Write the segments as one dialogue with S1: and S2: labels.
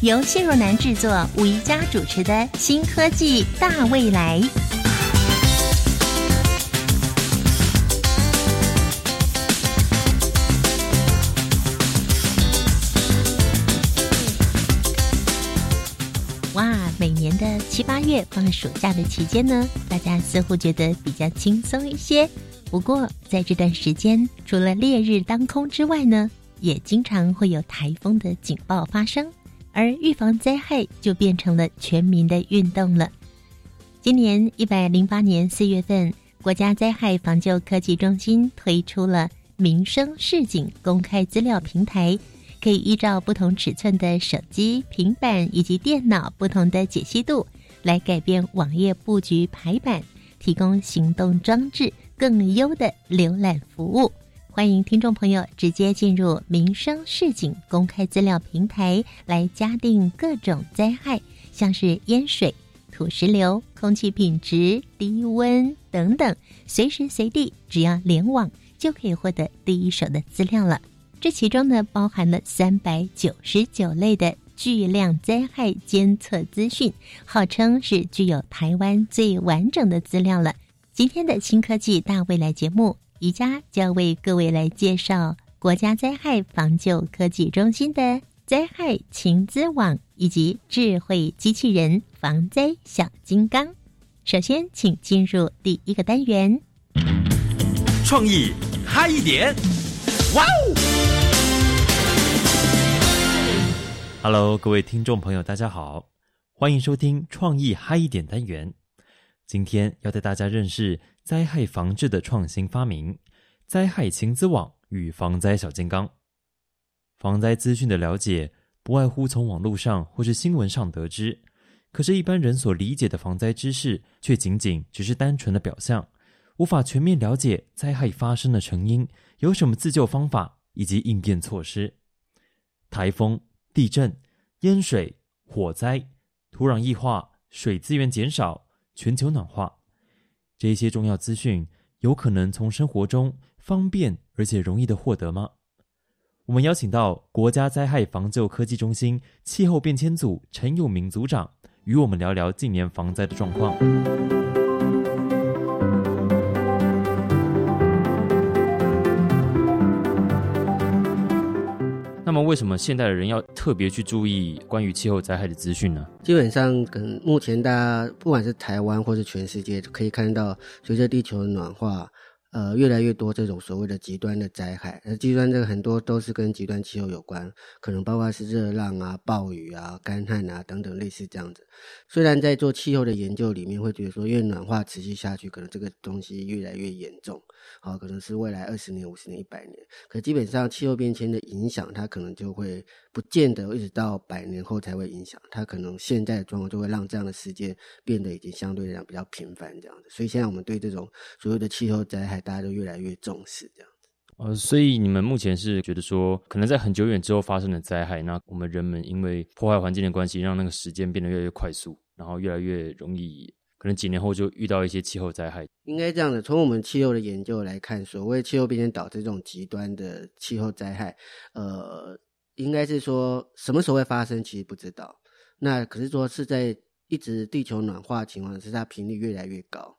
S1: 由谢若楠制作、吴宜佳主持的《新科技大未来》。哇，每年的七八月放暑假的期间呢，大家似乎觉得比较轻松一些。不过，在这段时间，除了烈日当空之外呢，也经常会有台风的警报发生，而预防灾害就变成了全民的运动了。今年一百零八年四月份，国家灾害防救科技中心推出了民生市警公开资料平台。可以依照不同尺寸的手机、平板以及电脑不同的解析度，来改变网页布局排版，提供行动装置更优的浏览服务。欢迎听众朋友直接进入民生市井公开资料平台来加定各种灾害，像是淹水、土石流、空气品质、低温等等，随时随地只要联网就可以获得第一手的资料了。这其中呢，包含了三百九十九类的巨量灾害监测资讯，号称是具有台湾最完整的资料了。今天的新科技大未来节目，宜家将为各位来介绍国家灾害防救科技中心的灾害情资网以及智慧机器人防灾小金刚。首先，请进入第一个单元，
S2: 创意嗨一点，哇哦！Hello，各位听众朋友，大家好，欢迎收听创意嗨一点单元。今天要带大家认识灾害防治的创新发明——灾害情资网与防灾小金刚。防灾资讯的了解，不外乎从网络上或是新闻上得知，可是，一般人所理解的防灾知识，却仅仅只是单纯的表象，无法全面了解灾害发生的成因，有什么自救方法以及应变措施。台风。地震、淹水、火灾、土壤异化、水资源减少、全球暖化，这些重要资讯有可能从生活中方便而且容易的获得吗？我们邀请到国家灾害防救科技中心气候变迁组陈永明组长，与我们聊聊近年防灾的状况。那么，为什么现代的人要特别去注意关于气候灾害的资讯呢？
S3: 基本上，跟目前大家不管是台湾或是全世界，可以看到，随着地球的暖化。呃，越来越多这种所谓的极端的灾害，而极端这个很多都是跟极端气候有关，可能包括是热浪啊、暴雨啊、干旱啊等等类似这样子。虽然在做气候的研究里面会觉得说，因为暖化持续下去，可能这个东西越来越严重，好，可能是未来二十年、五十年、一百年，可基本上气候变迁的影响，它可能就会不见得一直到百年后才会影响，它可能现在的状况就会让这样的事件变得已经相对来讲比较频繁这样子。所以现在我们对这种所有的气候灾害。大家都越来越重视这样，
S2: 呃，所以你们目前是觉得说，可能在很久远之后发生的灾害，那我们人们因为破坏环境的关系，让那个时间变得越来越快速，然后越来越容易，可能几年后就遇到一些气候灾害。
S3: 应该这样的，从我们气候的研究来看，所谓气候变迁导致这种极端的气候灾害，呃，应该是说什么时候会发生，其实不知道。那可是说是在一直地球暖化情况，是它频率越来越高。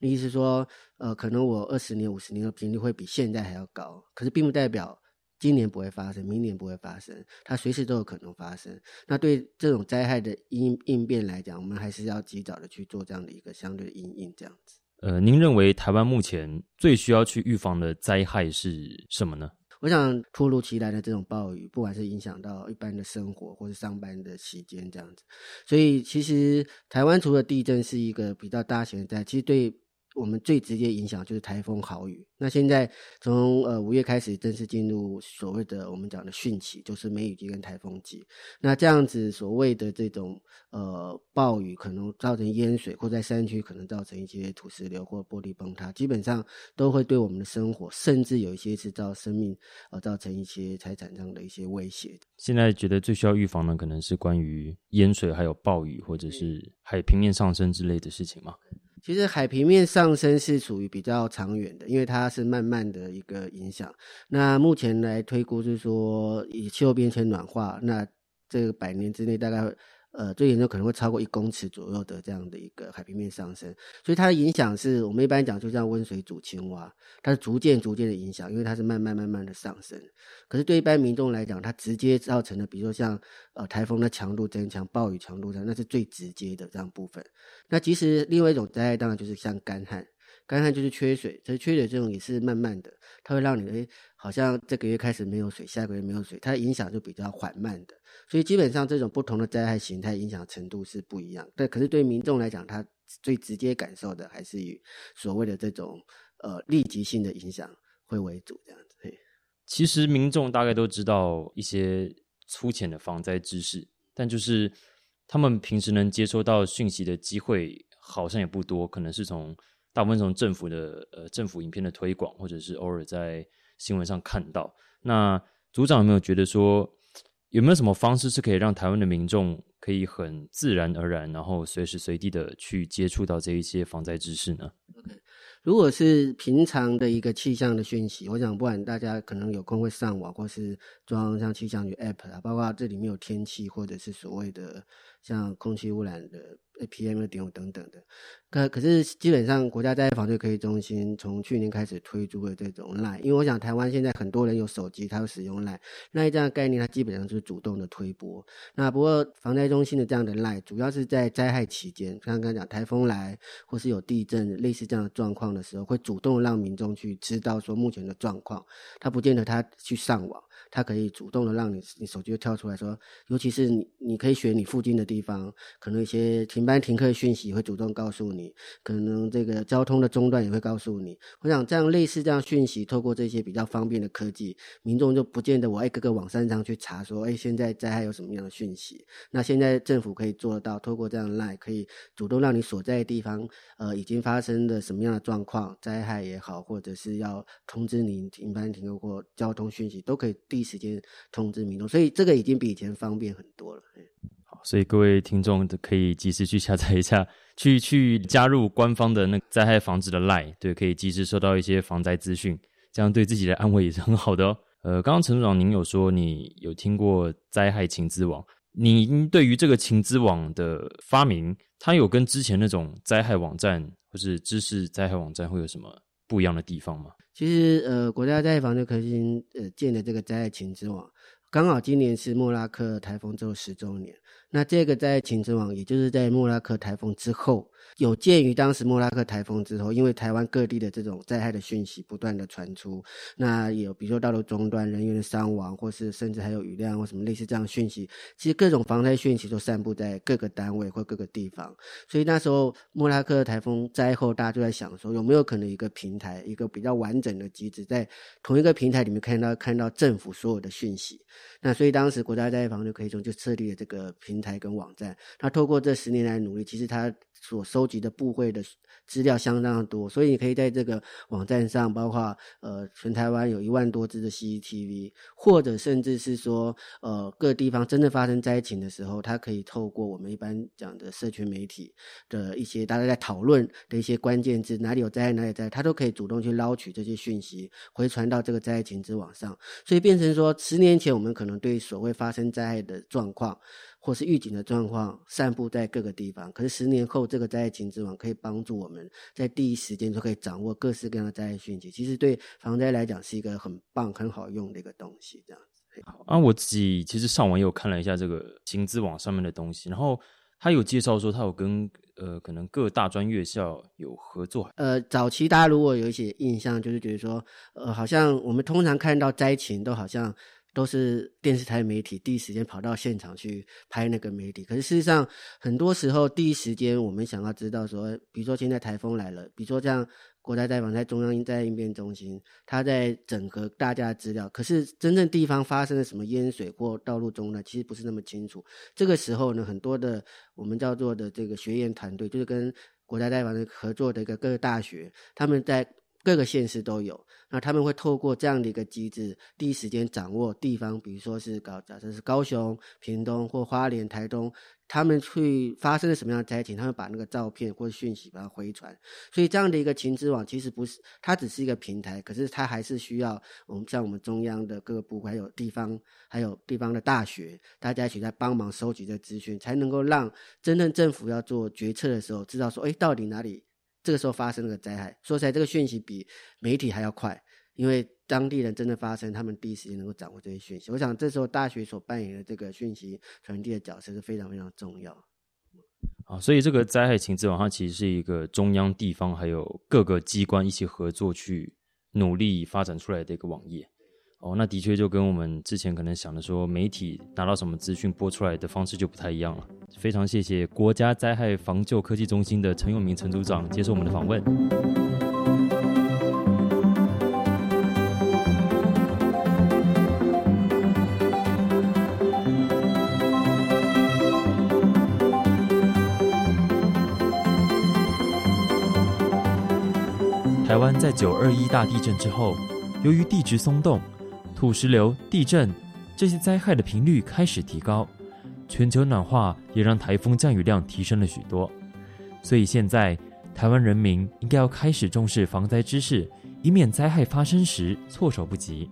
S3: 意思说，呃，可能我二十年、五十年的频率会比现在还要高，可是并不代表今年不会发生，明年不会发生，它随时都有可能发生。那对这种灾害的应应变来讲，我们还是要及早的去做这样的一个相对的应应，这样子。
S2: 呃，您认为台湾目前最需要去预防的灾害是什么呢？
S3: 我想突如其来的这种暴雨，不管是影响到一般的生活，或是上班的期间这样子，所以其实台湾除了地震是一个比较大型的灾，其实对我们最直接影响就是台风豪雨。那现在从呃五月开始正式进入所谓的我们讲的汛期，就是梅雨季跟台风季。那这样子所谓的这种呃暴雨可能造成淹水，或在山区可能造成一些土石流或玻璃崩塌，基本上都会对我们的生活，甚至有一些是造生命呃造成一些财产上的一些威胁。
S2: 现在觉得最需要预防的，可能是关于淹水、还有暴雨，或者是海平面上升之类的事情吗？
S3: 其实海平面上升是属于比较长远的，因为它是慢慢的一个影响。那目前来推估是说，以气候变迁暖化，那这个百年之内大概。呃，最严重可能会超过一公尺左右的这样的一个海平面上升，所以它的影响是我们一般讲就像温水煮青蛙，它是逐渐逐渐的影响，因为它是慢慢慢慢的上升。可是对一般民众来讲，它直接造成的，比如说像呃台风的强度增强、暴雨强度增，那是最直接的这样部分。那其实另外一种灾害当然就是像干旱。干旱就是缺水，其实缺水这种也是慢慢的，它会让你诶，好像这个月开始没有水，下个月没有水，它影响就比较缓慢的。所以基本上这种不同的灾害形态影响程度是不一样。对，可是对民众来讲，他最直接感受的还是以所谓的这种呃立即性的影响会为主这样子。
S2: 其实民众大概都知道一些粗浅的防灾知识，但就是他们平时能接收到讯息的机会好像也不多，可能是从。大部分从政府的呃政府影片的推广，或者是偶尔在新闻上看到。那组长有没有觉得说，有没有什么方式是可以让台湾的民众可以很自然而然，然后随时随地的去接触到这一些防灾知识呢
S3: ？OK，如果是平常的一个气象的讯息，我想不管大家可能有空会上网，或是装像气象局 App 啊，包括这里面有天气，或者是所谓的像空气污染的。PM 二点五等等的，可可是基本上国家灾害防治科技中心从去年开始推出的这种 Line，因为我想台湾现在很多人有手机，他会使用 Line，那这样的概念它基本上是主动的推播。那不过防灾中心的这样的 Line，主要是在灾害期间，刚刚讲台风来或是有地震类似这样的状况的时候，会主动让民众去知道说目前的状况，他不见得他去上网。它可以主动的让你，你手机就跳出来说，尤其是你，你可以选你附近的地方，可能一些停班停课讯息会主动告诉你，可能这个交通的中断也会告诉你。我想这样类似这样讯息，透过这些比较方便的科技，民众就不见得我一个个网站上去查说，哎，现在灾害有什么样的讯息？那现在政府可以做得到，透过这样来可以主动让你所在的地方，呃，已经发生的什么样的状况，灾害也好，或者是要通知你停班停课或交通讯息，都可以第。一时间通知民众，所以这个已经比以前方便很多了。
S2: 所以各位听众都可以及时去下载一下，去去加入官方的那灾害防治的 Lie，对，可以及时收到一些防灾资讯，这样对自己的安慰也是很好的哦。呃，刚刚陈组长您有说你有听过灾害情资网，您对于这个情资网的发明，它有跟之前那种灾害网站或是知识灾害网站会有什么不一样的地方吗？
S3: 其实，呃，国家灾害防治科技呃建的这个灾害情资网，刚好今年是莫拉克台风之后十周年。那这个在秦之网，也就是在莫拉克台风之后，有鉴于当时莫拉克台风之后，因为台湾各地的这种灾害的讯息不断的传出，那有比如说道路中断、人员的伤亡，或是甚至还有雨量或什么类似这样讯息，其实各种防灾讯息都散布在各个单位或各个地方。所以那时候莫拉克台风灾后，大家就在想说，有没有可能一个平台，一个比较完整的机制，在同一个平台里面看到看到政府所有的讯息。那所以当时国家灾害防治可以说就设立了这个平台跟网站。那透过这十年来努力，其实他所收集的部会的资料相当的多，所以你可以在这个网站上，包括呃全台湾有一万多支的 CCTV，或者甚至是说呃各地方真的发生灾情的时候，它可以透过我们一般讲的社群媒体的一些大家在讨论的一些关键字，哪里有灾害哪里灾，它都可以主动去捞取这些讯息，回传到这个灾情之网上，所以变成说十年前我们可能对所谓发生灾害的状况。或是预警的状况散布在各个地方，可是十年后，这个灾害情之网可以帮助我们在第一时间就可以掌握各式各样的灾害讯息。其实对防灾来讲是一个很棒、很好用的一个东西。这样子
S2: 啊，我自己其实上网也有看了一下这个情之网上面的东西，然后他有介绍说他有跟呃可能各大专院校有合作。
S3: 呃，早期大家如果有一些印象，就是觉得说呃好像我们通常看到灾情都好像。都是电视台媒体第一时间跑到现场去拍那个媒体。可是事实上，很多时候第一时间我们想要知道说，比如说现在台风来了，比如说像国家灾防在中央灾害应变中心，它在整合大家的资料。可是真正地方发生了什么淹水或道路中呢？其实不是那么清楚。这个时候呢，很多的我们叫做的这个学员团队，就是跟国家代表的合作的一个各个大学，他们在各个县市都有。那他们会透过这样的一个机制，第一时间掌握地方，比如说是高，假设是高雄、屏东或花莲、台东，他们去发生了什么样的灾情，他们把那个照片或者讯息把它回传。所以这样的一个情资网其实不是，它只是一个平台，可是它还是需要我们像我们中央的各个部还有地方，还有地方的大学，大家一起在帮忙收集这资讯，才能够让真正政府要做决策的时候，知道说，哎，到底哪里。这个时候发生了个灾害，说起来，这个讯息比媒体还要快，因为当地人真的发生，他们第一时间能够掌握这些讯息。我想这时候大学所扮演的这个讯息传递的角色是非常非常重要。
S4: 啊，所以这个灾害情资网它其实是一个中央、地方还有各个机关一起合作去努力发展出来的一个网页。哦，那的确就跟我们之前可能想的说，媒体拿到什么资讯播出来的方式就不太一样了。非常谢谢国家灾害防救科技中心的陈永明陈组长接受我们的访问。
S2: 台湾在九二一大地震之后，由于地质松动。土石流、地震这些灾害的频率开始提高，全球暖化也让台风降雨量提升了许多。所以现在台湾人民应该要开始重视防灾知识，以免灾害发生时措手不及。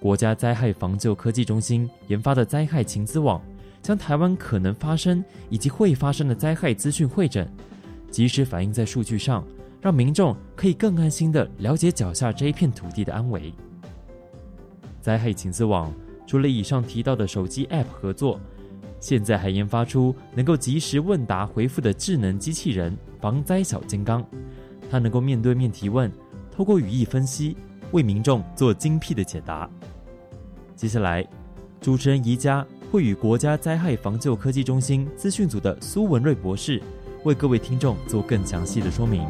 S2: 国家灾害防救科技中心研发的灾害情资网，将台湾可能发生以及会发生的灾害资讯会诊，及时反映在数据上，让民众可以更安心的了解脚下这一片土地的安危。灾害情资网除了以上提到的手机 App 合作，现在还研发出能够及时问答回复的智能机器人“防灾小金刚”，它能够面对面提问，透过语义分析为民众做精辟的解答。接下来，主持人宜家会与国家灾害防救科技中心资讯组的苏文瑞博士为各位听众做更详细的说明。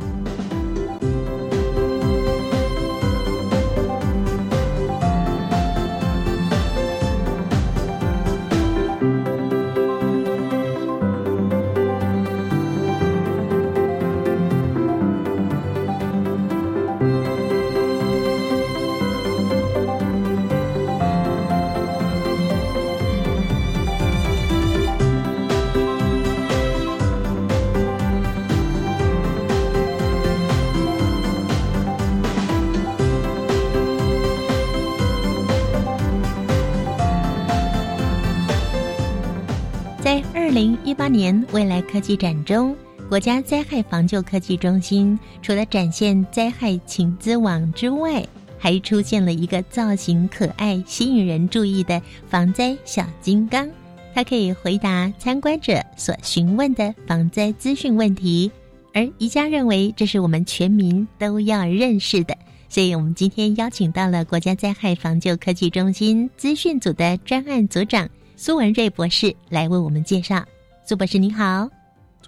S1: 科技展中，国家灾害防救科技中心除了展现灾害情资网之外，还出现了一个造型可爱、吸引人注意的防灾小金刚。它可以回答参观者所询问的防灾资讯问题，而宜家认为这是我们全民都要认识的，所以我们今天邀请到了国家灾害防救科技中心资讯组的专案组长苏文瑞博士来为我们介绍。苏博士你好，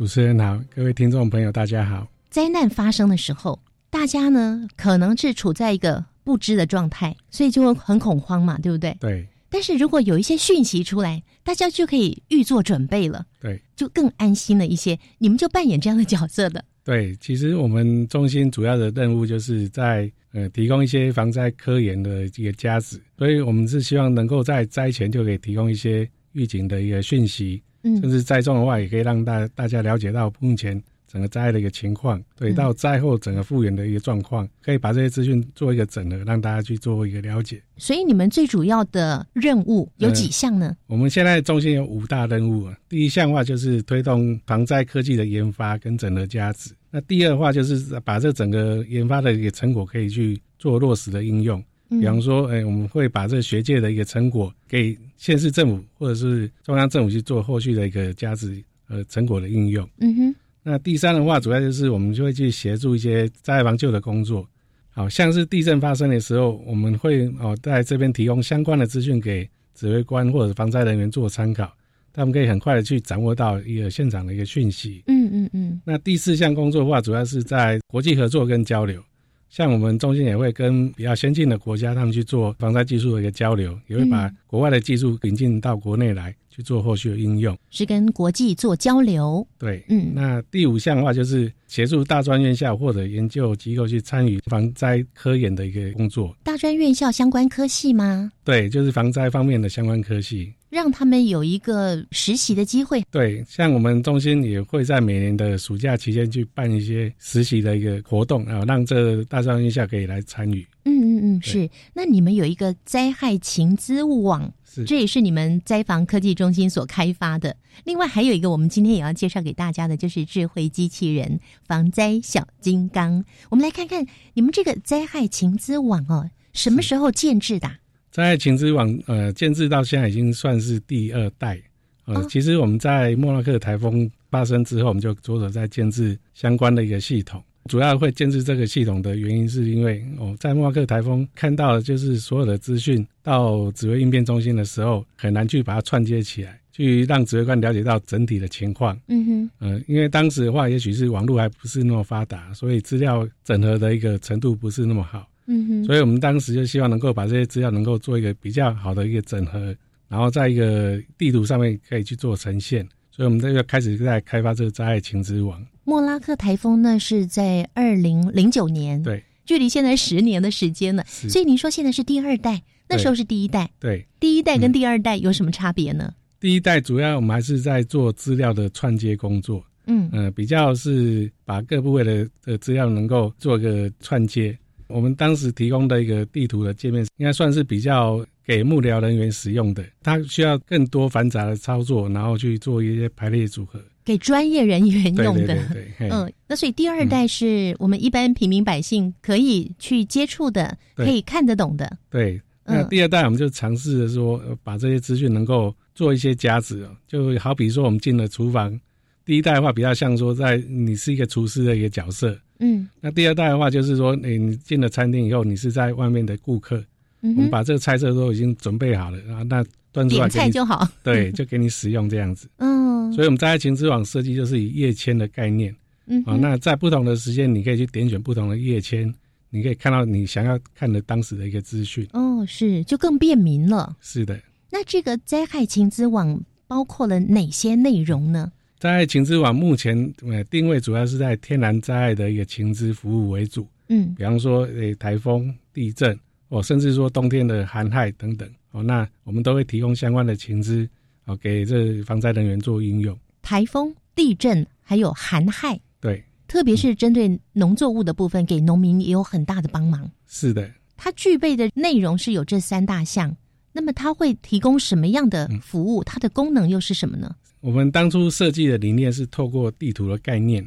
S5: 主持人好，各位听众朋友大家好。
S1: 灾难发生的时候，大家呢可能是处在一个不知的状态，所以就会很恐慌嘛，对不对？
S5: 对。
S1: 但是如果有一些讯息出来，大家就可以预做准备了，
S5: 对，
S1: 就更安心了一些。你们就扮演这样的角色的。
S5: 对，其实我们中心主要的任务就是在呃提供一些防灾科研的一个价值，所以我们是希望能够在灾前就可以提供一些预警的一个讯息。甚至灾种的话，也可以让大大家了解到目前整个灾害的一个情况，对到灾后整个复原的一个状况，可以把这些资讯做一个整合，让大家去做一个了解。
S1: 所以你们最主要的任务有几项呢？
S5: 我们现在中心有五大任务啊。第一项的话就是推动防灾科技的研发跟整合价值。那第二的话就是把这整个研发的一个成果可以去做落实的应用。比方说，哎，我们会把这学界的一个成果给县市政府或者是中央政府去做后续的一个价值呃成果的应用。
S1: 嗯哼。
S5: 那第三的话，主要就是我们就会去协助一些灾害防救的工作，好像是地震发生的时候，我们会哦在这边提供相关的资讯给指挥官或者防灾人员做参考，他们可以很快的去掌握到一个现场的一个讯息。
S1: 嗯嗯嗯，
S5: 那第四项工作的话，主要是在国际合作跟交流。像我们中心也会跟比较先进的国家，他们去做防灾技术的一个交流，也会把国外的技术引进到国内来去做后续的应用。
S1: 是跟国际做交流。
S5: 对，
S1: 嗯
S5: 那第五项的话就是协助大专院校或者研究机构去参与防灾科研的一个工作。
S1: 大专院校相关科系吗？
S5: 对，就是防灾方面的相关科系。
S1: 让他们有一个实习的机会。
S5: 对，像我们中心也会在每年的暑假期间去办一些实习的一个活动啊，让这大专院校可以来参与。
S1: 嗯嗯嗯，是。那你们有一个灾害情资网，
S5: 是
S1: 这也是你们灾防科技中心所开发的。另外还有一个，我们今天也要介绍给大家的，就是智慧机器人防灾小金刚。我们来看看你们这个灾害情资网哦，什么时候建制的啊？
S5: 在情之网呃建制到现在已经算是第二代。呃，
S1: 哦
S5: 其实我们在莫拉克台风发生之后，我们就着手在建制相关的一个系统。主要会建制这个系统的原因，是因为哦，在莫拉克台风看到的就是所有的资讯到指挥应变中心的时候，很难去把它串接起来，去让指挥官了解到整体的情况。
S1: 嗯哼，
S5: 呃，因为当时的话，也许是网络还不是那么发达，所以资料整合的一个程度不是那么好。
S1: 嗯哼，
S5: 所以我们当时就希望能够把这些资料能够做一个比较好的一个整合，然后在一个地图上面可以去做呈现。所以我们这个开始在开发这个灾害情之网。
S1: 莫拉克台风呢是在二零零九年，
S5: 对
S1: 距离现在十年的时间了。所以您说现在是第二代，那时候是第一代，
S5: 对，
S1: 第一代跟第二代有什么差别呢？
S5: 第一代主要我们还是在做资料的串接工作，
S1: 嗯
S5: 呃，比较是把各部位的的资料能够做一个串接。我们当时提供的一个地图的界面，应该算是比较给幕僚人员使用的，它需要更多繁杂的操作，然后去做一些排列组合。
S1: 给专业人员用的。
S5: 对对对，嘿
S1: 嗯，那所以第二代是我们一般平民百姓可以去接触的，
S5: 对
S1: 可以看得懂的。
S5: 对，那
S1: 嗯
S5: 第二代我们就尝试着说，呃把这些资讯能够做一些加值哦，就好比说我们进了厨房，第一代的话比较像说在你是一个厨师的一个角色，
S1: 嗯
S5: 那第二代的话就是说，你你进了餐厅以后，你是在外面的顾客，
S1: 嗯，
S5: 我们把这个菜色都已经准备好了，然后那端出来
S1: 点
S5: 给你，
S1: 菜就好。
S5: 对，就给你使用这样子。
S1: 嗯，
S5: 所以我们在情之网设计就是以页签的概念啊，
S1: 嗯啊
S5: 那在不同的时间，你可以去点选不同的页签，你可以看到你想要看的当时的一个资讯。
S1: 哦是就更便民了。
S5: 是的。
S1: 那这个灾害情资网包括了哪些内容呢？
S5: 在情资网目前呃定位主要是在天然灾害的一个情资服务为主，
S1: 嗯
S5: 比方说诶台风、地震哦，甚至说冬天的寒害等等哦，那我们都会提供相关的情资哦给这防灾人员做应用。
S1: 台风、地震还有寒害，
S5: 对，
S1: 特别是针对农作物的部分，给农民也有很大的帮忙。
S5: 是的，
S1: 它具备的内容是有这三大项，那么它会提供什么样的服务？它的功能又是什么呢？
S5: 我们当初设计的理念是透过地图的概念，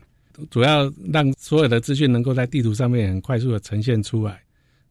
S5: 主要让所有的资讯能够在地图上面很快速的呈现出来，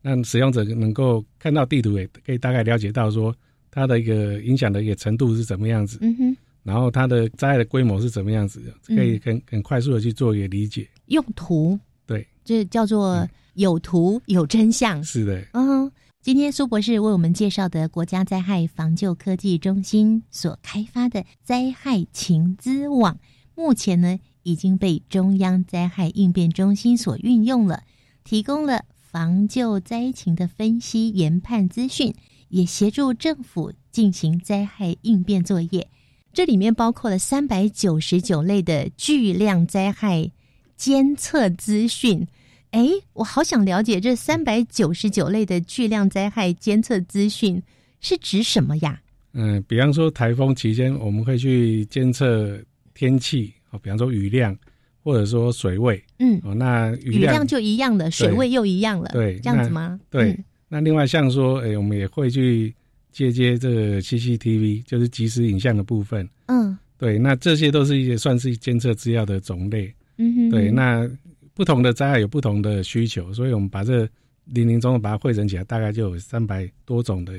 S5: 让使用者能够看到地图，也可以大概了解到说它的一个影响的一个程度是怎么样子，
S1: 嗯哼，
S5: 然后它的灾害的规模是怎么样子的，
S1: 嗯
S5: 可以很很快速的去做一个理解。
S1: 用图，
S5: 对，
S1: 这叫做有图有真相。
S5: 是的，
S1: 嗯，今天苏博士为我们介绍的国家灾害防救科技中心所开发的灾害情资网，目前呢已经被中央灾害应变中心所运用了，提供了防救灾情的分析研判资讯，也协助政府进行灾害应变作业。这里面包括了三百九十九类的巨量灾害监测资讯。哎，我好想了解这三百九十九类的巨量灾害监测资讯是指什么呀？
S5: 嗯、比方说台风期间，我们会去监测天气哦，比方说雨量或者说水位
S1: 嗯，
S5: 哦，那雨量
S1: 雨量就一样了，水位又一样了，
S5: 对
S1: 这样子吗？
S5: 对
S1: 嗯
S5: 那另外像说，哎、我们也会去接接这个 CCTV，就是即时影像的部分。
S1: 嗯
S5: 对，那这些都是一些算是监测资料的种类。
S1: 嗯哼，
S5: 对，那不同的灾害有不同的需求，所以我们把这零零总总把它汇整起来，大概就有三百多种的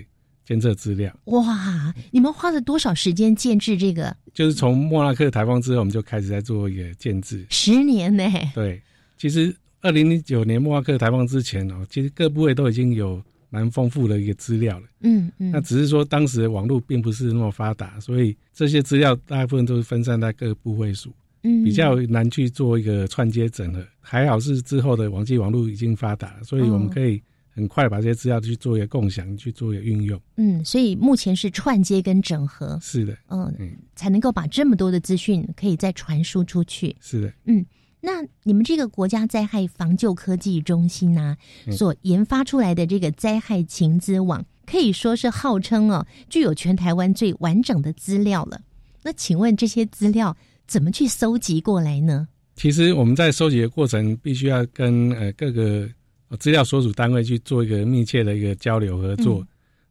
S5: 监测资料。
S1: 哇，你们花了多少时间建制这个？
S5: 就是从莫拉克台风之后，我们就开始在做一个建制。
S1: 十年呢？
S5: 对，其实二零零九年莫拉克台风之前哦，其实各部位都已经有蛮丰富的一个资料了。
S1: 嗯嗯，
S5: 那只是说当时的网络并不是那么发达，所以这些资料大部分都是分散在各个部位数，
S1: 嗯
S5: 比较难去做一个串接整合。还好是之后的网际网络已经发达了，所以我们可以很快把这些资料去做一个共享，去做一个运用。
S1: 嗯，所以目前是串接跟整合，
S5: 是的，
S1: 嗯，
S5: 嗯，
S1: 才能够把这么多的资讯可以再传输出去。
S5: 是的。
S1: 嗯那你们这个国家灾害防救科技中心呢、
S5: 嗯
S1: 所研发出来的这个灾害情资网，可以说是号称哦，具有全台湾最完整的资料了。那请问这些资料怎么去搜集过来呢？
S5: 其实我们在收集的过程，必须要跟呃各个呃资料所属单位去做一个密切的一个交流合作。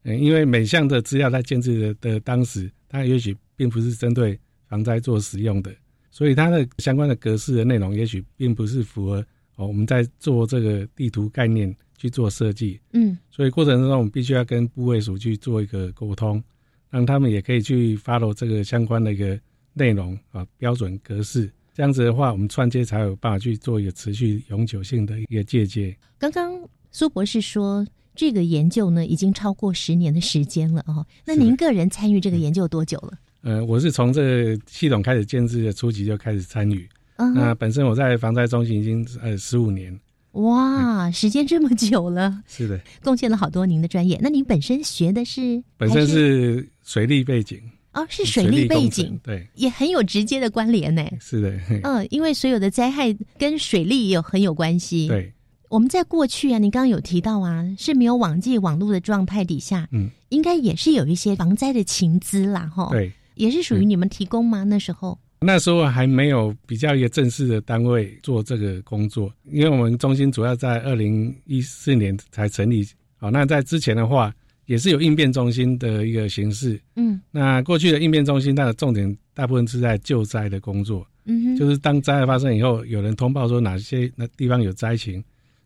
S5: 嗯、因为每项的资料在建制的的当时，它也许并不是针对防灾做使用的，所以它的相关的格式的内容，也许并不是符合哦我们在做这个地图概念去做设计。
S1: 嗯
S5: 所以过程中，我们必须要跟部位署去做一个沟通，让他们也可以去 follow 这个相关的一个内容啊标准格式。这样子的话，我们串接才有办法去做一个持续永久性的一个借鉴。
S1: 刚刚苏博士说，这个研究呢已经超过十年的时间了哦。那您个人参与这个研究多久了？
S5: 呃，我是从这个系统开始建制的初期就开始参与。
S1: 嗯
S5: 那本身我在防灾中心已经呃十五年，
S1: 哇，时间这么久了，
S5: 是的，
S1: 贡献了好多您的专业。那您本身学的是
S5: 本身是水利背景，
S1: 哦，是水利背景，
S5: 对，
S1: 也很有直接的关联呢。
S5: 是的，嘿
S1: 嗯，因为所有的灾害跟水利也有很有关系。，
S5: 对，
S1: 我们在过去啊，你刚刚有提到啊，是没有网际网络的状态底下，
S5: 嗯，
S1: 应该也是有一些防灾的情资啦，哈，，
S5: 对。
S1: 也是属于你们提供吗？那时候，
S5: 那时候还没有比较一个正式的单位做这个工作，因为我们中心主要在二零一四年才成立。好，那在之前的话，也是有应变中心的一个形式。
S1: 嗯
S5: 那过去的应变中心，它的重点大部分是在救灾的工作，
S1: 嗯哼，
S5: 就是当灾害发生以后，有人通报说哪些那地方有灾情，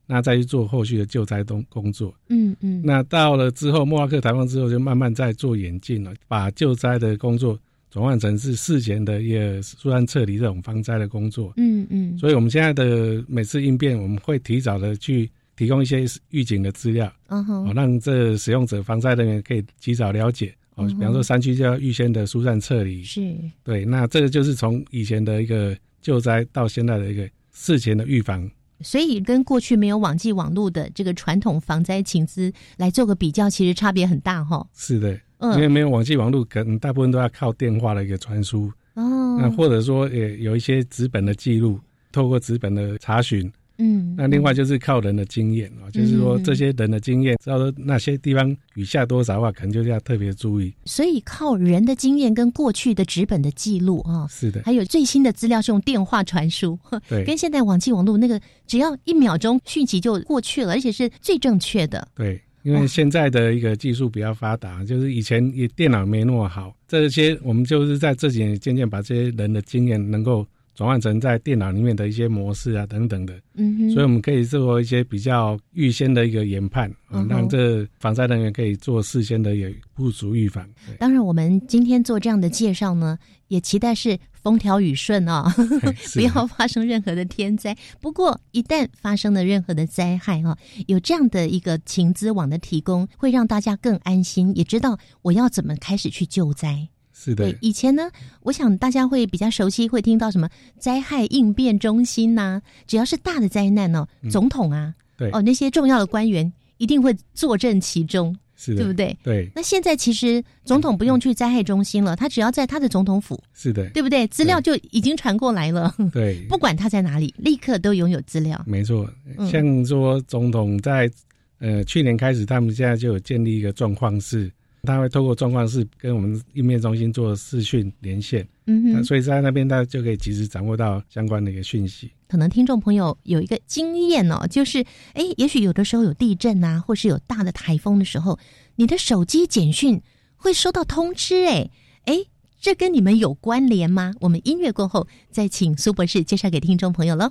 S5: 那再去做后续的救灾工工作。
S1: 嗯嗯，
S5: 那到了之后，莫拉克台风之后，就慢慢在做演进了，把救灾的工作转换成是事前的一个疏散撤离这种防灾的工作。
S1: 嗯嗯，
S5: 所以我们现在的每次应变，我们会提早的去提供一些预警的资料，
S1: 嗯哼
S5: 哦，，让这使用者、防灾人员可以及早了解。哦比方说山区就要预先的疏散撤离。
S1: 是，
S5: 对，那这个就是从以前的一个救灾到现在的一个事前的预防。
S1: 所以跟过去没有网际网络的这个传统防灾情资来做个比较，其实差别很大哈。
S5: 是的，因为
S1: 嗯，
S5: 没有网际网络，可能大部分都要靠电话的一个传输。
S1: 哦，
S5: 那或者说也有一些纸本的记录，透过纸本的查询。
S1: 嗯，
S5: 那另外就是靠人的经验啊，就是说
S1: 嗯
S5: 这些人的经验，知道说那些地方雨下多少的话，可能就是要特别注意。
S1: 所以靠人的经验跟过去的纸本的记录啊，
S5: 是的，
S1: 还有最新的资料是用电话传输，
S5: 对
S1: 跟现在网际网络那个只要一秒钟讯息就过去了，而且是最正确的。
S5: 对，因为现在的一个技术比较发达，就是以前也电脑没那么好，这些我们就是在这几年渐渐把这些人的经验能够转换成在电脑里面的一些模式啊等等的，
S1: 嗯哼，
S5: 所以我们可以做一些比较预先的一个研判啊让这防灾人员可以做事先的一个部署预防。对
S1: 当然，我们今天做这样的介绍呢，也期待是风调雨顺啊、不要发生任何的天灾。不过，一旦发生了任何的灾害啊，有这样的一个情资网的提供，会让大家更安心，也知道我要怎么开始去救灾。
S5: 是的。
S1: 对，，以前呢，我想大家会比较熟悉，会听到什么灾害应变中心呐、只要是大的灾难哦，总统啊，
S5: 嗯对。
S1: 哦那些重要的官员一定会坐镇其中，
S5: 是的，
S1: 对不对？
S5: 对，
S1: 那现在其实总统不用去灾害中心了，他只要在他的总统府，
S5: 是的，
S1: 对不对？资料就已经传过来了，
S5: 对，
S1: 不管他在哪里，立刻都拥有资料。
S5: 没错，
S1: 嗯。
S5: 像说总统在呃去年开始，他们现在就有建立一个状况室，他会透过状况室跟我们应变中心做视讯连线，那
S1: 嗯哼，
S5: 所以在那边他就可以及时掌握到相关的一个讯息。
S1: 可能听众朋友有一个经验哦，就是哎，也许有的时候有地震啊，或是有大的台风的时候，你的手机简讯会收到通知，哎哎。这跟你们有关联吗？我们音乐过后再请苏博士介绍给听众朋友喽。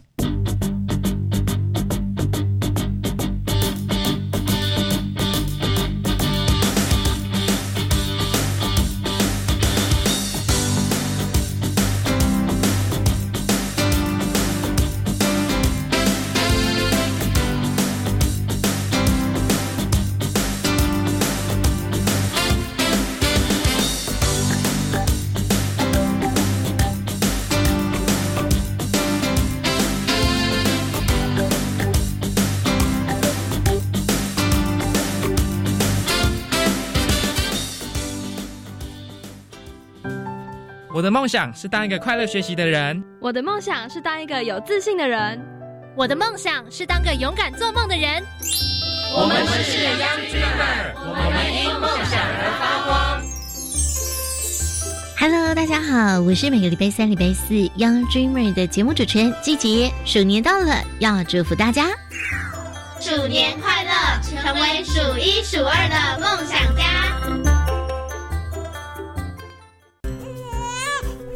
S6: 的梦想是当一个快乐学习的人。
S7: 我的梦想是当一个有自信的人。
S8: 我的梦想是当个勇敢做梦的人。
S9: 我们是 Young Dreamer，我们因梦想而发光。
S1: Hello，大家好，我是每个礼拜三、礼拜四 Young Dreamer 的节目主持人季杰。鼠年到了，要祝福大家，
S8: 鼠年快乐，成为数一数二的梦想家。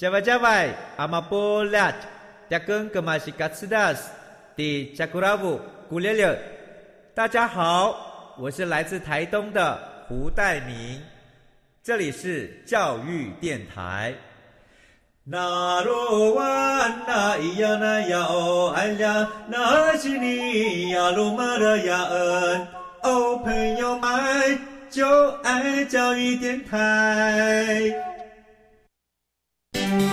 S10: 加外加外，阿玛波拉，扎根格玛西卡斯达斯，的加古拉布古列列。大家好，我是来自台东的胡代明，这里是教育电台。那罗哇那咿呀那呀哦哎呀，那是你呀鲁玛的呀恩哦，朋友们就爱教育电台。Thank you.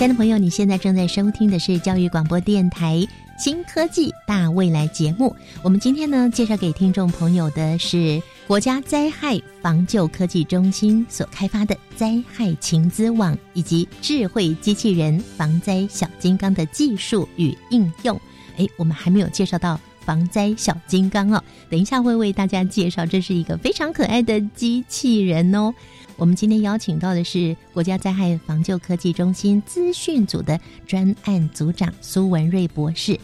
S1: 亲爱的朋友，你现在正在收听的是教育广播电台新科技大未来节目。我们今天呢，介绍给听众朋友的是国家灾害防救科技中心所开发的灾害情资网以及智慧机器人防灾小金刚的技术与应用。哎，我们还没有介绍到防灾小金刚哦，等一下会为大家介绍，这是一个非常可爱的机器人哦。我们今天邀请到的是国家灾害防救科技中心资讯组的专案组长苏文瑞博士。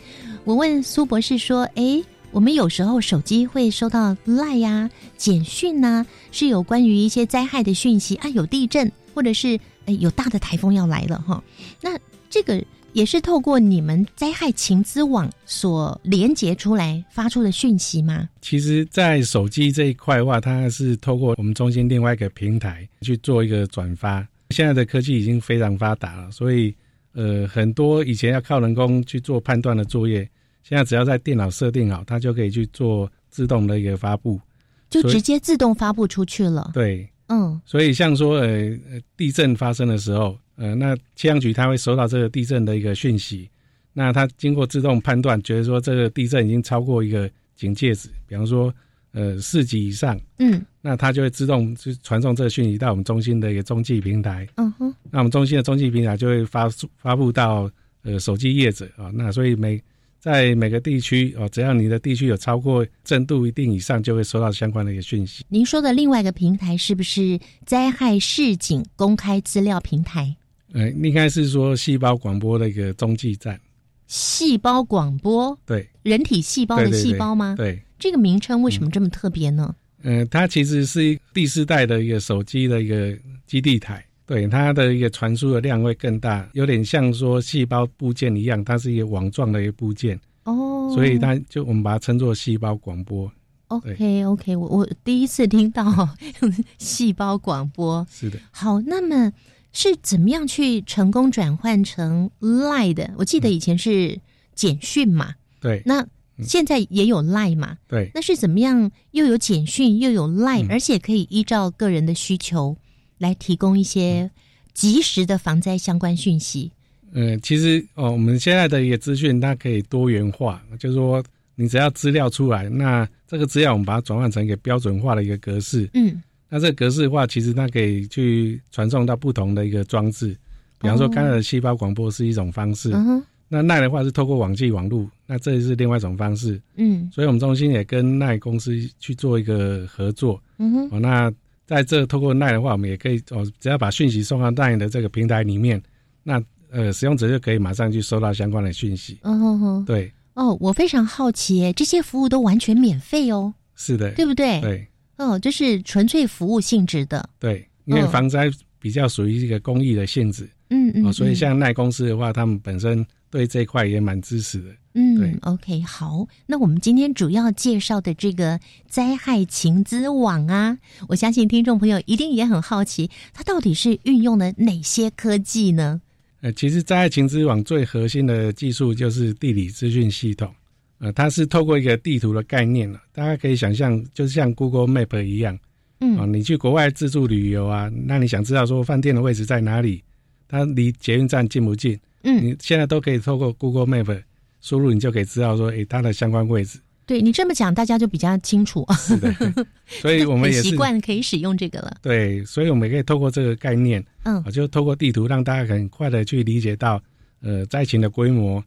S1: 我问苏博士说：“哎，我们有时候手机会收到赖呀、简讯呐，是有关于一些灾害的讯息啊，有地震或者是哎有大的台风要来了哈。那这个。”也是透过你们灾害情资网所连接出来发出的讯息吗？
S5: 其实，在手机这一块的话，它是透过我们中心另外一个平台去做一个转发。现在的科技已经非常发达了，所以呃，很多以前要靠人工去做判断的作业，现在只要在电脑设定好，它就可以去做自动的一个发布，
S1: 就直接自动发布出去了。
S5: 对，
S1: 嗯，
S5: 所以像说呃，地震发生的时候。呃，那气象局它会收到这个地震的一个讯息，那它经过自动判断，觉得说这个地震已经超过一个警戒值，比方说呃四级以上，
S1: 嗯，
S5: 那它就会自动就传送这个讯息到我们中心的一个中继平台，
S1: 嗯哼，
S5: 那我们中心的中继平台就会发发布到呃手机业者啊，那所以每在每个地区哦，只要你的地区有超过震度一定以上，就会收到相关的一个讯息。
S1: 您说的另外一个平台是不是灾害市警公开资料平台？
S5: 呃，应该是说细胞广播的一个中继站。
S1: 细胞广播，
S5: 对，
S1: 人体细胞的细胞吗？
S5: 对，
S1: 这个名称为什么这么特别呢？
S5: 呃，它其实是第四代的一个手机的一个基地台，对它的一个传输的量会更大，有点像说细胞部件一样，它是一个网状的一个部件
S1: 哦，
S5: 所以它就我们把它称作细胞广播。
S1: OK OK，我我第一次听到 细胞广播。
S5: 是的。
S1: 好，那么是怎么样去成功转换成 Line 的？我记得以前是简讯嘛。
S5: 对。
S1: 那现在也有 Line 嘛？
S5: 对。
S1: 那是怎么样又有简讯又有 Line，而且可以依照个人的需求来提供一些及时的防灾相关讯息？
S5: 嗯，其实哦，我们现在的一个资讯它可以多元化，就是说。你只要资料出来，那这个资料我们把它转换成一个标准化的一个格式。
S1: 嗯，
S5: 那这个格式的话，其实它可以去传送到不同的一个装置，比方说刚才的细胞广播是一种方式。
S1: 嗯
S5: 那奈的话是透过网际网络，那这是另外一种方式。
S1: 嗯，
S5: 所以我们中心也跟奈公司去做一个合作。
S1: 嗯哼。
S5: 哦，那在这透过奈的话，我们也可以哦，只要把讯息送到奈的这个平台里面，那呃使用者就可以马上去收到相关的讯息。
S1: 嗯哼哼。
S5: 对。
S1: 哦，我非常好奇，这些服务都完全免费哦。
S5: 是的，
S1: 对不对？
S5: 对。
S1: 哦，这是纯粹服务性质的。
S5: 对，因为防灾比较属于一个公益的性质。
S1: 嗯嗯。
S5: 哦，所以像奈公司的话，他们本身对这一块也蛮支持的。
S1: 嗯，
S5: 对。
S1: OK，好，那我们今天主要介绍的这个灾害情资网啊，我相信听众朋友一定也很好奇，它到底是运用了哪些科技呢？
S5: 呃，其实灾害情资网最核心的技术就是地理资讯系统，呃，它是透过一个地图的概念了，大家可以想象，就像 Google Map 一样，
S1: 嗯，
S5: 啊，你去国外自助旅游啊，那你想知道说饭店的位置在哪里，它离捷运站近不近，
S1: 嗯，
S5: 你现在都可以透过 Google Map 输入，你就可以知道说，诶，它的相关位置。
S1: 对你这么讲，大家就比较清楚。
S5: 是的，所以我们也
S1: 习惯可以使用这个了。
S5: 对，所以我们可以透过这个概念，
S1: 嗯，
S5: 就透过地图让大家很快的去理解到，呃，灾情的规模，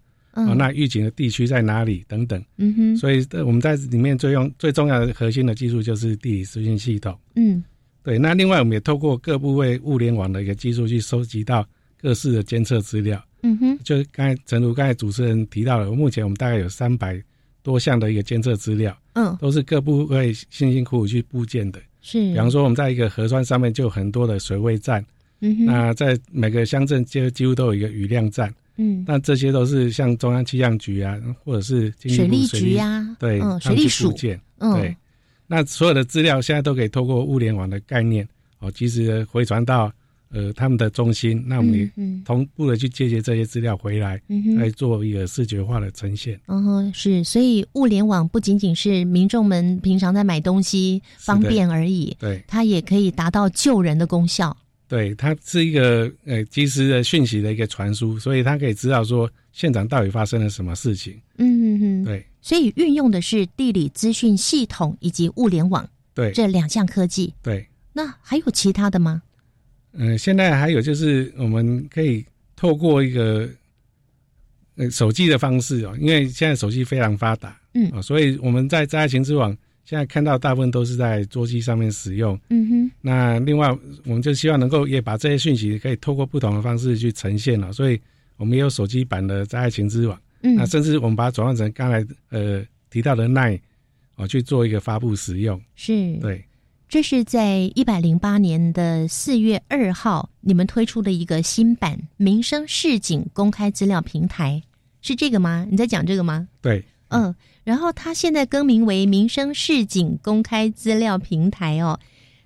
S1: 嗯，
S5: 那预警的地区在哪里等等。
S1: 嗯哼。
S5: 所以我们在里面最用最重要的核心的技术就是地理资讯系统。
S1: 嗯，
S5: 对。那另外我们也透过各部位物联网的一个技术去收集到各式的监测资料。
S1: 嗯哼。
S5: 就刚才陈如刚才主持人提到了，目前我们大概有三百。多项的一个监测资料，
S1: 嗯，
S5: 都是各部位辛辛苦苦去布建的。
S1: 是，
S5: 比方说我们在一个河川上面就有很多的水位站，
S1: 嗯哼，
S5: 那在每个乡镇就几乎都有一个雨量站，
S1: 嗯，
S5: 那这些都是像中央气象局啊，或者是
S1: 水利局呀，
S5: 对，
S1: 嗯，水利署
S5: 建，
S1: 嗯，
S5: 对，那所有的资料现在都可以透过物联网的概念哦，及时的回传到。呃，他们的中心，那我们也同步的去借接这些资料回来，
S1: 嗯、
S5: 来做一个视觉化的呈现。
S1: 嗯哼，是，所以物联网不仅仅是民众们平常在买东西方便而已，
S5: 对，
S1: 它也可以达到救人的功效。
S5: 对，它是一个呃及时的讯息的一个传输，所以它可以知道说现场到底发生了什么事情。
S1: 嗯嗯嗯，
S5: 对，
S1: 所以运用的是地理资讯系统以及物联网，
S5: 对，
S1: 这两项科技。
S5: 对，
S1: 那还有其他的吗？
S5: 嗯，现在还有就是，我们可以透过一个呃手机的方式哦，因为现在手机非常发达，
S1: 嗯
S5: 啊，所以我们在灾害情之网现在看到大部分都是在桌机上面使用，
S1: 嗯哼。
S5: 那另外，我们就希望能够也把这些讯息可以透过不同的方式去呈现了，所以我们也有手机版的在爱情之网，
S1: 嗯，
S5: 那甚至我们把它转换成刚才呃提到的奈哦去做一个发布使用，
S1: 是，
S5: 对。
S1: 这是在一百零八年的四月二号，你们推出的一个新版民生市井公开资料平台，是这个吗？你在讲这个吗？
S5: 对，
S1: 嗯，然后它现在更名为民生市井公开资料平台哦，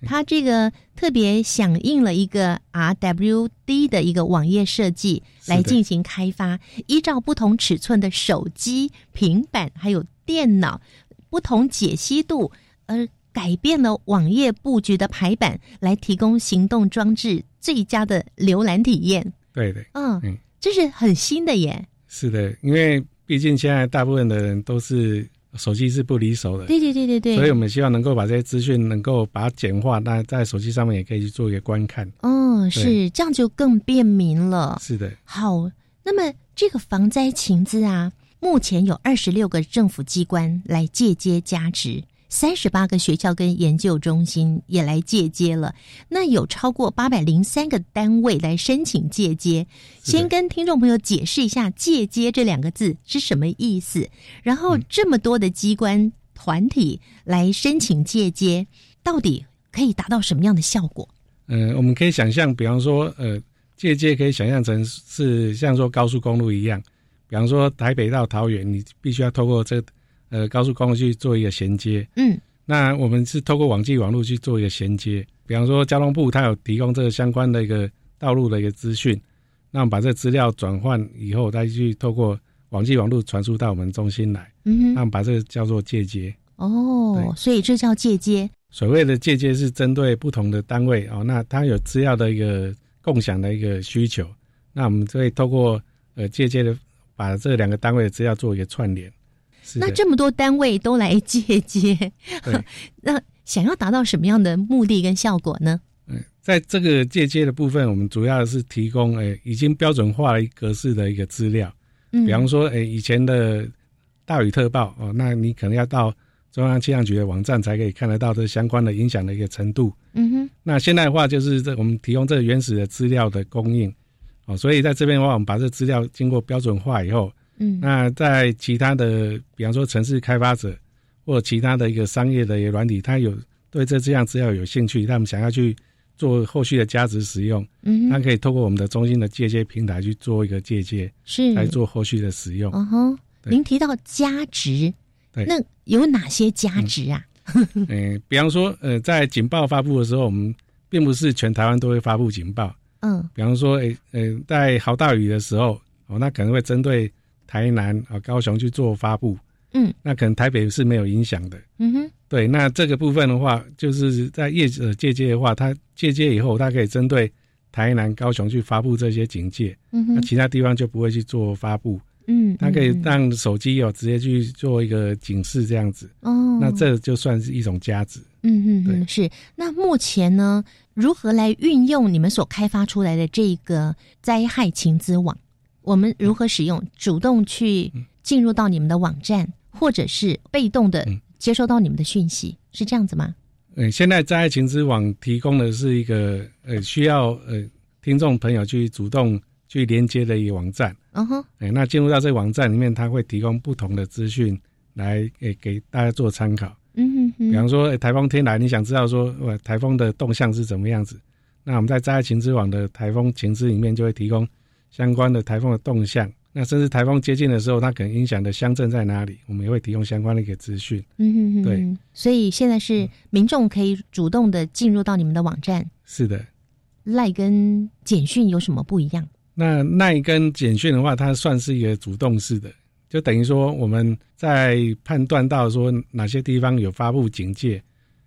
S1: 它这个特别响应了一个 RWD 的一个网页设计来进行开发，依照不同尺寸的手机、平板还有电脑不同解析度而。改变了网页布局的排版，来提供行动装置最佳的浏览体验。
S5: 对对，
S1: 嗯嗯，这是很新的耶。
S5: 是的，因为毕竟现在大部分的人都是手机是不离手的。
S1: 对对对对对。
S5: 所以我们希望能够把这些资讯能够把它简化，那在手机上面也可以去做一个观看。
S1: 哦，是这样就更便民了。
S5: 是的。
S1: 好，那么这个防灾情资啊，目前有二十六个政府机关来借接加值。三十八个学校跟研究中心也来借接了，那有超过八百零三个单位来申请借接。先跟听众朋友解释一下“借接”这两个字是什么意思，然后这么多的机关团体来申请借接，到底可以达到什么样的效果？
S5: 嗯，我们可以想象，比方说，呃，借接可以想象成是像说高速公路一样，比方说台北到桃园，你必须要透过这。呃高速公路去做一个衔接。
S1: 嗯，
S5: 那我们是透过网际网络去做一个衔接。比方说交通部它有提供这个相关的一个道路的一个资讯，那我们把这资料转换以后，再去透过网际网络传输到我们中心来。
S1: 嗯哼，
S5: 那我们把这个叫做借接。
S1: 哦，所以这叫借接。
S5: 所谓的借接是针对不同的单位哦，那它有资料的一个共享的一个需求，那我们就会透过呃借接的把这两个单位的资料做一个串联。
S1: 那这么多单位都来借接，那想要达到什么样的目的跟效果呢？
S5: 嗯，在这个借接的部分，我们主要是提供诶已经标准化的格式的一个资料，
S1: 嗯，
S5: 比方说诶以前的大雨特报哦，那你可能要到。中央气象局的网站才可以看得到这相关的影响的一个程度。
S1: 嗯哼。
S5: 那现在的话，就是这我们提供这个原始的资料的供应，哦，所以在这边的话，我们把这资料经过标准化以后，
S1: 嗯，
S5: 那在其他的，比方说城市开发者或其他的一个商业的一个软体，他有对这这样资料有兴趣，他们想要去做后续的价值使用，
S1: 嗯，
S5: 他可以透过我们的中心的借接平台去做一个借接，
S1: 是
S5: 来做后续的使用。
S1: 哦吼，您提到价值。对那有哪些价值啊？
S5: 嗯，比方说，呃，在警报发布的时候，我们并不是全台湾都会发布警报。
S1: 嗯，
S5: 比方说，诶，呃，在好大雨的时候，哦，那可能会针对台南啊、高雄去做发布。
S1: 嗯，
S5: 那可能台北是没有影响的。
S1: 嗯哼，
S5: 对，那这个部分的话，就是在业者借接的话，他借接以后，他可以针对台南、高雄去发布这些警戒。
S1: 嗯哼，
S5: 那其他地方就不会去做发布。
S1: 嗯，
S5: 它可以让手机有直接去做一个警示这样子
S1: 哦，
S5: 那这就算是一种价值。
S1: 嗯嗯对，是。那目前呢，如何来运用你们所开发出来的这个灾害情资网？我们如何使用？主动去进入到你们的网站，或者是被动的接收到你们的讯息，是这样子吗？
S5: 嗯，现在在爱情之网提供的是一个呃，需要呃听众朋友去主动。去连接的一个网站，
S1: 嗯哼，
S5: 哎，那进入到这个网站里面，它会提供不同的资讯来给给大家做参考。
S1: 嗯哼，
S5: 比方说，台风天来，你想知道说，呃，台风的动向是怎么样子？那我们在在爱情之网的台风情资里面，就会提供相关的台风的动向。那甚至台风接近的时候，它可能影响的乡镇在哪里，我们也会提供相关的一个资讯。
S1: 嗯哼哼，
S5: 对，
S1: 所以现在是民众可以主动的进入到你们的网站。
S5: 是的，
S1: 赖跟简讯有什么不一样？
S5: 那赖跟简讯的话，它算是一个主动式的，就等于说我们在判断到说哪些地方有发布警戒，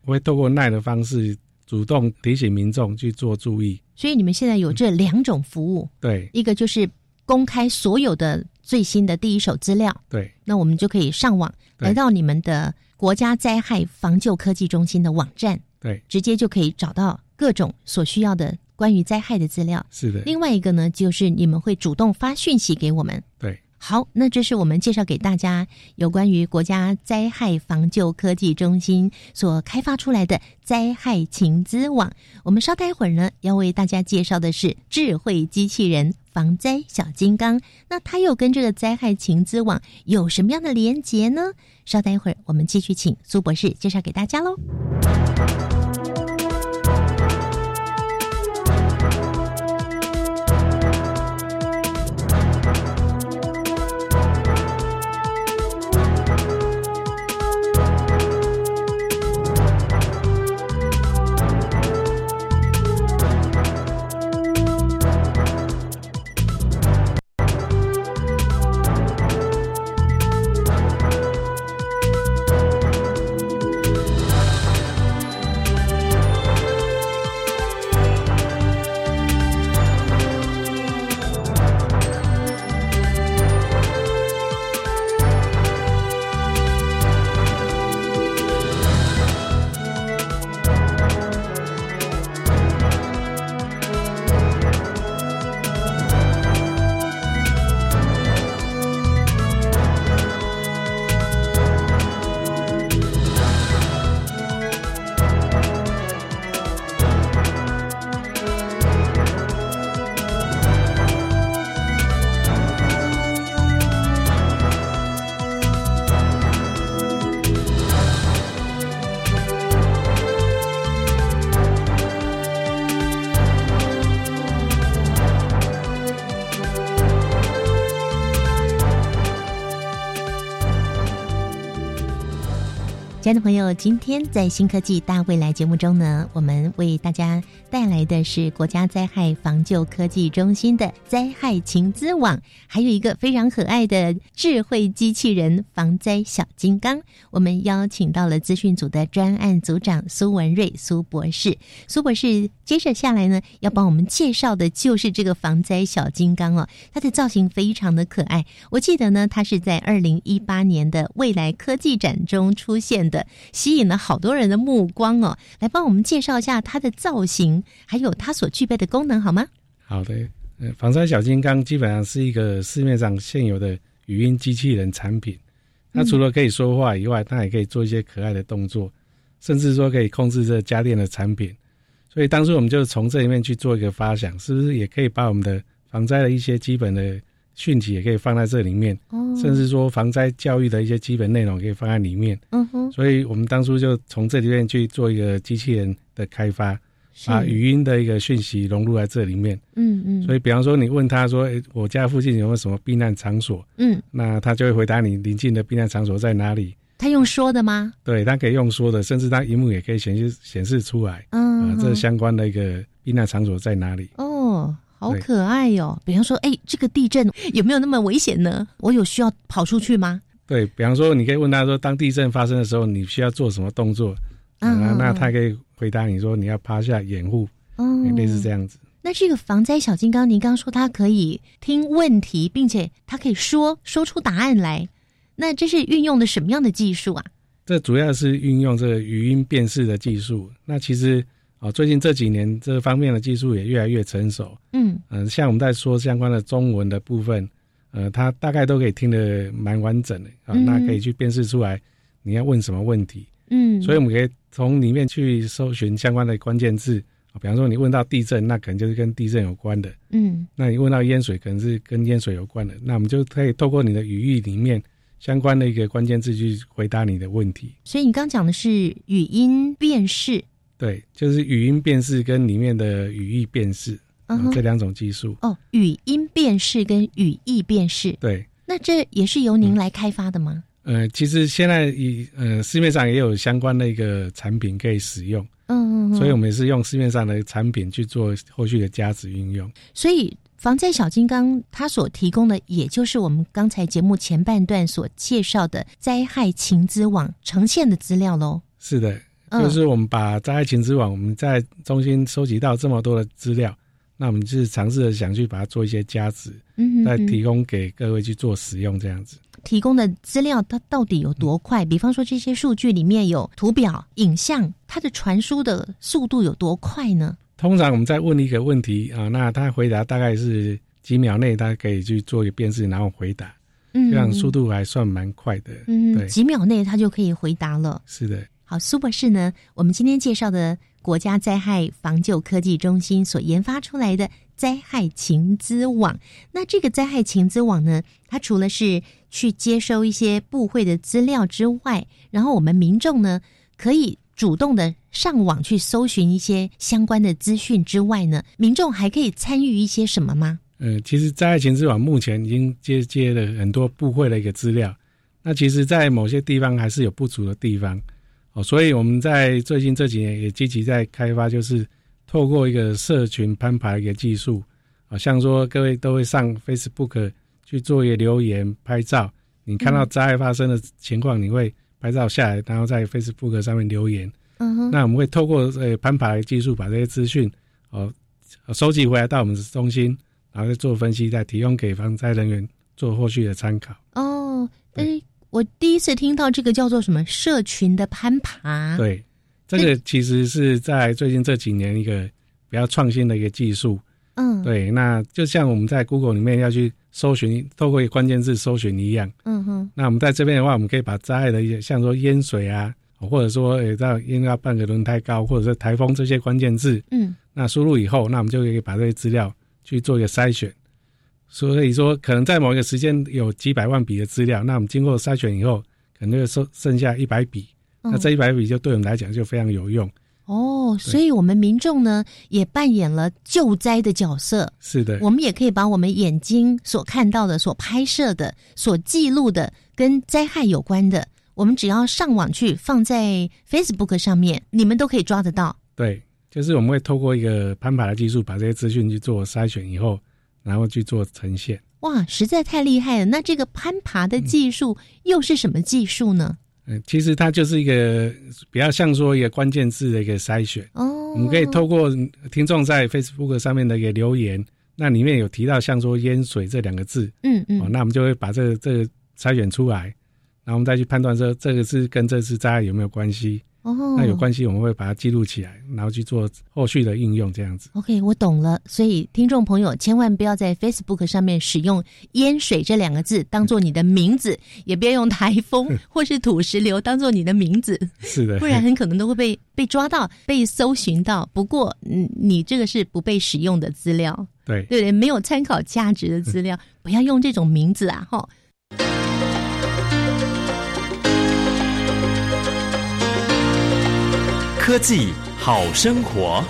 S5: 我会透过赖的方式主动提醒民众去做注意。
S1: 所以你们现在有这两种服务，
S5: 对，
S1: 一个就是公开所有的最新的第一手资料，
S5: 对，
S1: 那我们就可以上网来到你们的国家灾害防救科技中心的网站，
S5: 对，
S1: 直接就可以找到各种所需要的。关于灾害的资料
S5: 是的，
S1: 另外一个呢，就是你们会主动发讯息给我们。
S5: 对，
S1: 好，那这是我们介绍给大家有关于国家灾害防救科技中心所开发出来的灾害情资网。我们稍待一会儿呢，要为大家介绍的是智慧机器人防灾小金刚。那它又跟这个灾害情资网有什么样的连结呢？稍待一会儿，我们继续请苏博士介绍给大家喽。亲爱的朋友，今天在新科技大未来节目中呢，我们为大家带来的是国家灾害防救科技中心的灾害情资网，还有一个非常可爱的智慧机器人防灾小金刚。我们邀请到了资讯组的专案组长苏文瑞苏博士。苏博士接着下来呢，要帮我们介绍的就是这个防灾小金刚哦，它的造型非常的可爱。我记得呢，它是在二零一八年的未来科技展中出现的。吸引了好多人的目光哦，来帮我们介绍一下它的造型，还有它所具备的功能，好吗？
S5: 好的，呃，防灾小金刚基本上是一个市面上现有的语音机器人产品。它除了可以说话以外，它也可以做一些可爱的动作，甚至说可以控制这家电的产品。所以当初我们就从这里面去做一个发想，是不是也可以把我们的防灾的一些基本的。讯息也可以放在这里面，甚至说防灾教育的一些基本内容可以放在里面。嗯哼，所以我们当初就从这里面去做一个机器人的开发，把语音的一个讯息融入在这里面。嗯嗯，所以比方说你问他说：“诶，我家附近有没有什么避难场所？”嗯，那他就会回答你临近的避难场所在哪里。
S1: 他用说的吗？
S5: 对，他可以用说的，甚至他荧幕也可以显示显示出来。嗯，啊，这相关的一个避难场所在哪里？
S1: 哦。好可爱哟！比方说，哎，这个地震有没有那么危险呢？我有需要跑出去吗？
S5: 对比方说，你可以问他说，当地震发生的时候，你需要做什么动作？啊，那他可以回答你说，你要趴下掩护，类似这样子。
S1: 那这个防灾小金刚，您刚刚说它可以听问题，并且它可以说说出答案来，那这是运用的什么样的技术啊？
S5: 这主要是运用这个语音辨识的技术。那其实。哦，最近这几年这方面的技术也越来越成熟。嗯嗯，像我们在说相关的中文的部分，呃，它大概都可以听得蛮完整的啊，那可以去辨识出来你要问什么问题。嗯，所以我们可以从里面去搜寻相关的关键字啊，比方说你问到地震，那可能就是跟地震有关的。嗯，那你问到淹水，可能是跟淹水有关的。那我们就可以透过你的语义里面相关的一个关键字去回答你的问题。
S1: 所以你刚讲的是语音辨识。
S5: 对，就是语音辨识跟里面的语义辨识这两种技术。
S1: 哦，语音辨识跟语义辨识。
S5: 对，
S1: 那这也是由您来开发的吗？
S5: 呃，其实现在以呃市面上也有相关的一个产品可以使用。嗯嗯。所以我们也是用市面上的产品去做后续的加值运用。
S1: 所以防灾小金刚它所提供的，也就是我们刚才节目前半段所介绍的灾害情资网呈现的资料喽。
S5: 是的。就是我们把灾害情之网，我们在中心收集到这么多的资料，那我们就是尝试着想去把它做一些加值，嗯，再提供给各位去做使用，这样子。
S1: 提供的资料它到底有多快？比方说这些数据里面有图表、影像，它的传输的速度有多快呢？
S5: 通常我们在问一个问题啊，那他回答大概是几秒内，他可以去做一个辨识，然后回答，嗯，这样速度还算蛮快的，嗯，对，
S1: 几秒内他就可以回答了。
S5: 是的。
S1: 好，苏博士呢？我们今天介绍的国家灾害防救科技中心所研发出来的灾害情资网，那这个灾害情资网呢，它除了是去接收一些部会的资料之外，然后我们民众呢可以主动的上网去搜寻一些相关的资讯之外呢，民众还可以参与一些什么吗？
S5: 嗯，其实灾害情资网目前已经接接了很多部会的一个资料，那其实，在某些地方还是有不足的地方。哦，所以我们在最近这几年也积极在开发，就是透过一个社群攀爬一个技术，啊，像说各位都会上 Facebook 去做一个留言、拍照，你看到灾害发生的情况，你会拍照下来，然后在 Facebook 上面留言。嗯哼。那我们会透过呃攀爬的技术，把这些资讯哦收集回来到我们的中心，然后再做分析，再提供给防灾人员做后续的参考。
S1: 哦，哎。我第一次听到这个叫做什么社群的攀爬。
S5: 对，这个其实是在最近这几年一个比较创新的一个技术。嗯，对，那就像我们在 Google 里面要去搜寻，透过关键字搜寻一样。嗯哼。那我们在这边的话，我们可以把灾害的一些，像说淹水啊，或者说诶，到因为半个轮胎高，或者是台风这些关键字。嗯。那输入以后，那我们就可以把这些资料去做一个筛选。所以说，可能在某一个时间有几百万笔的资料，那我们经过筛选以后，可能就剩剩下一百笔。那这一百笔就对我们来讲就非常有用。
S1: 哦，所以我们民众呢也扮演了救灾的角色。
S5: 是的，
S1: 我们也可以把我们眼睛所看到的、所拍摄的、所记录的跟灾害有关的，我们只要上网去放在 Facebook 上面，你们都可以抓得到。
S5: 对，就是我们会透过一个攀爬的技术，把这些资讯去做筛选以后，然后去做呈现。
S1: 哇，实在太厉害了！那这个攀爬的技术又是什么技术呢？
S5: 嗯，其实它就是一个比较像说一个关键字的一个筛选。
S1: 哦，
S5: 我们可以透过听众在 Facebook 上面的一个留言，那里面有提到像说淹水这两个字，
S1: 嗯嗯，
S5: 哦，那我们就会把这个这个筛选出来，然后我们再去判断说这个是跟这次灾害有没有关系。
S1: 哦，
S5: 那有关系，我们会把它记录起来，然后去做后续的应用，这样子。
S1: OK，我懂了。所以听众朋友千万不要在 Facebook 上面使用“淹水”这两个字当做你的名字，也不要用台风或是土石流当做你的名字。
S5: 是的，
S1: 不然很可能都会被被抓到、被搜寻到。不过，嗯，你这个是不被使用的资料，
S5: 对
S1: 对对，没有参考价值的资料，不要用这种名字啊！哈。
S11: 科技好生活。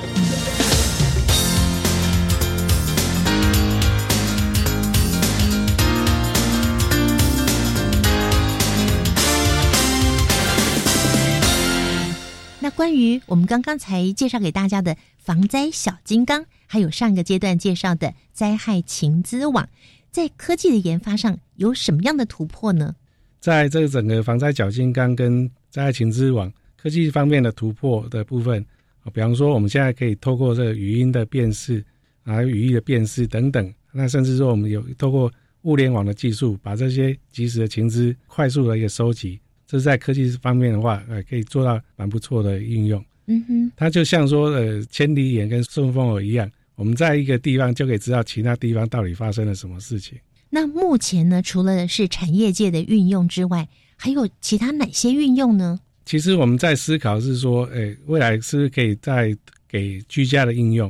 S1: 那关于我们刚刚才介绍给大家的防灾小金刚，还有上一个阶段介绍的灾害情资网，在科技的研发上有什么样的突破呢？
S5: 在这个整个防灾小金刚跟灾害情资网。科技方面的突破的部分啊，比方说我们现在可以透过这个语音的辨识，还有语义的辨识等等，那甚至说我们有透过物联网的技术，把这些即时的情资快速的一个收集，这是在科技方面的话，呃，可以做到蛮不错的应用。
S1: 嗯哼，
S5: 它就像说呃千里眼跟顺风耳一样，我们在一个地方就可以知道其他地方到底发生了什么事情。
S1: 那目前呢，除了是产业界的运用之外，还有其他哪些运用呢？
S5: 其实我们在思考是说，诶，未来是不是可以再给居家的应用？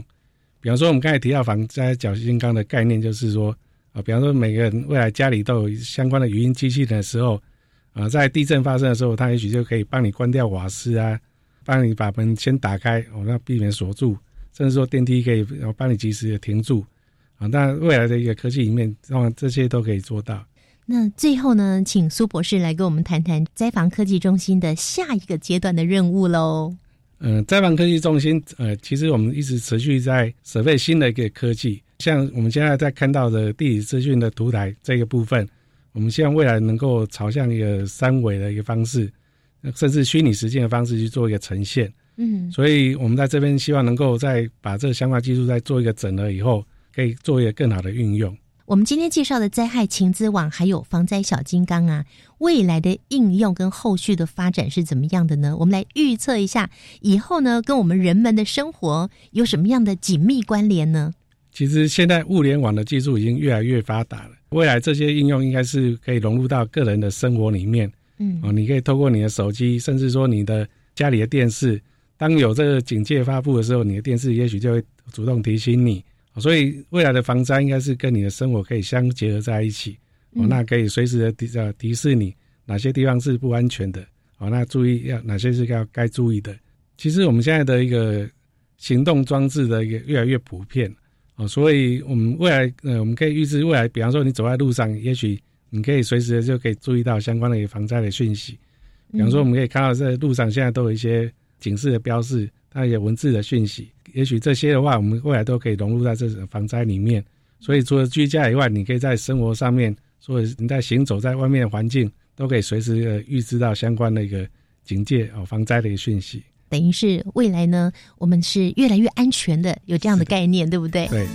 S5: 比方说，我们刚才提到防灾小金刚的概念，就是说，啊，比方说每个人未来家里都有相关的语音机器人的时候，啊，在地震发生的时候，它也许就可以帮你关掉瓦斯啊，帮你把门先打开，哦，那避免锁住，甚至说电梯可以帮你及时的停住，啊，那未来的一个科技里面，让这些都可以做到。
S1: 那最后呢，请苏博士来跟我们谈谈灾防科技中心的下一个阶段的任务喽。
S5: 嗯，灾防科技中心，呃，其实我们一直持续在准备新的一个科技，像我们现在在看到的地理资讯的图台这个部分，我们希望未来能够朝向一个三维的一个方式，甚至虚拟实践的方式去做一个呈现。
S1: 嗯，
S5: 所以我们在这边希望能够再把这个相关技术再做一个整合以后，可以做一个更好的运用。
S1: 我们今天介绍的灾害情资网还有防灾小金刚啊，未来的应用跟后续的发展是怎么样的呢？我们来预测一下，以后呢跟我们人们的生活有什么样的紧密关联呢？
S5: 其实现在物联网的技术已经越来越发达了，未来这些应用应该是可以融入到个人的生活里面。
S1: 嗯，
S5: 哦，你可以透过你的手机，甚至说你的家里的电视，当有这个警戒发布的时候，你的电视也许就会主动提醒你。所以未来的防灾应该是跟你的生活可以相结合在一起，哦，那可以随时的提呃提示你哪些地方是不安全的，哦，那注意要哪些是要该注意的。其实我们现在的一个行动装置的一个越来越普遍，哦，所以我们未来呃我们可以预知未来，比方说你走在路上，也许你可以随时的就可以注意到相关的一个防灾的讯息。比方说我们可以看到在路上现在都有一些警示的标志，它有文字的讯息。也许这些的话，我们未来都可以融入在这种防灾里面。所以除了居家以外，你可以在生活上面，或者你在行走在外面的环境，都可以随时呃预知到相关的一个警戒哦防灾的一个讯息。
S1: 等于是未来呢，我们是越来越安全的，有这样的概念，对不对？
S5: 对。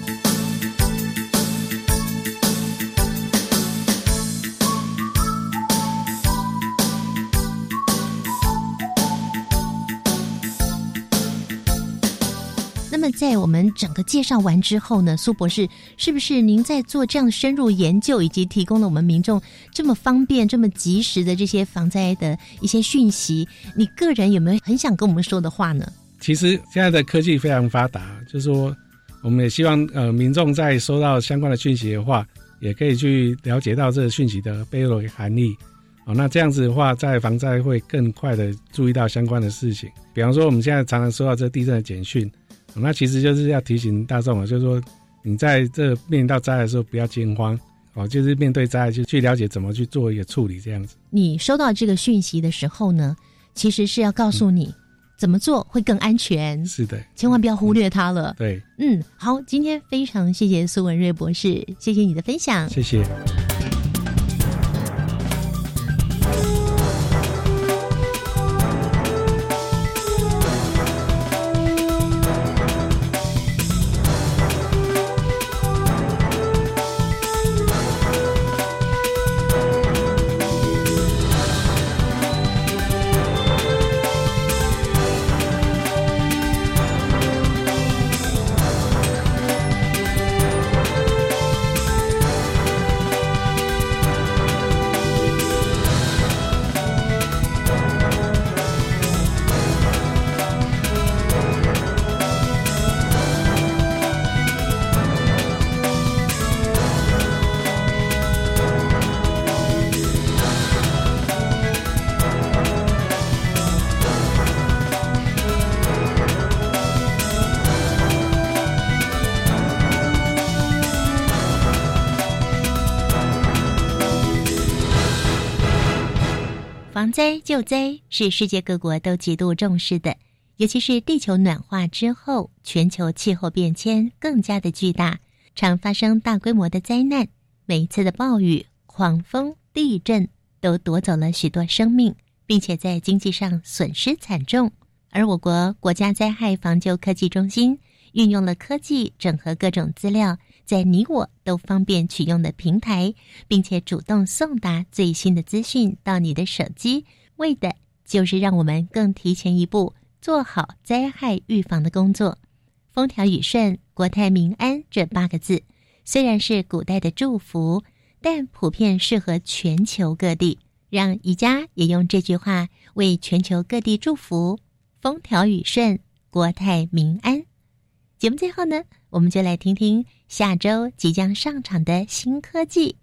S1: 那么，在我们整个介绍完之后呢，苏博士，是不是您在做这样深入研究，以及提供了我们民众这么方便、这么及时的这些防灾的一些讯息？你个人有没有很想跟我们说的话呢？
S5: 其实现在的科技非常发达，就是说，我们也希望呃，民众在收到相关的讯息的话，也可以去了解到这个讯息的背后的含义。哦，那这样子的话，在防灾会更快的注意到相关的事情。比方说，我们现在常常收到这地震的简讯。那其实就是要提醒大众啊，就是说你在这面临到灾害的时候不要惊慌哦，就是面对灾害就去了解怎么去做一个处理这样子。
S1: 你收到这个讯息的时候呢，其实是要告诉你怎么做会更安全。
S5: 是的，
S1: 千万不要忽略它了。
S5: 对，
S1: 嗯，好，今天非常谢谢苏文瑞博士，谢谢你的分享，
S5: 谢谢。
S1: 救灾是世界各国都极度重视的，尤其是地球暖化之后，全球气候变迁更加的巨大，常发生大规模的灾难。每一次的暴雨、狂风、地震都夺走了许多生命，并且在经济上损失惨重。而我国国家灾害防救科技中心运用了科技整合各种资料。在你我都方便取用的平台，并且主动送达最新的资讯到你的手机，为的就是让我们更提前一步做好灾害预防的工作。风调雨顺、国泰民安这八个字，虽然是古代的祝福，但普遍适合全球各地。让宜家也用这句话为全球各地祝福：风调雨顺、国泰民安。节目最后呢？我们就来听听下周即将上场的新科技。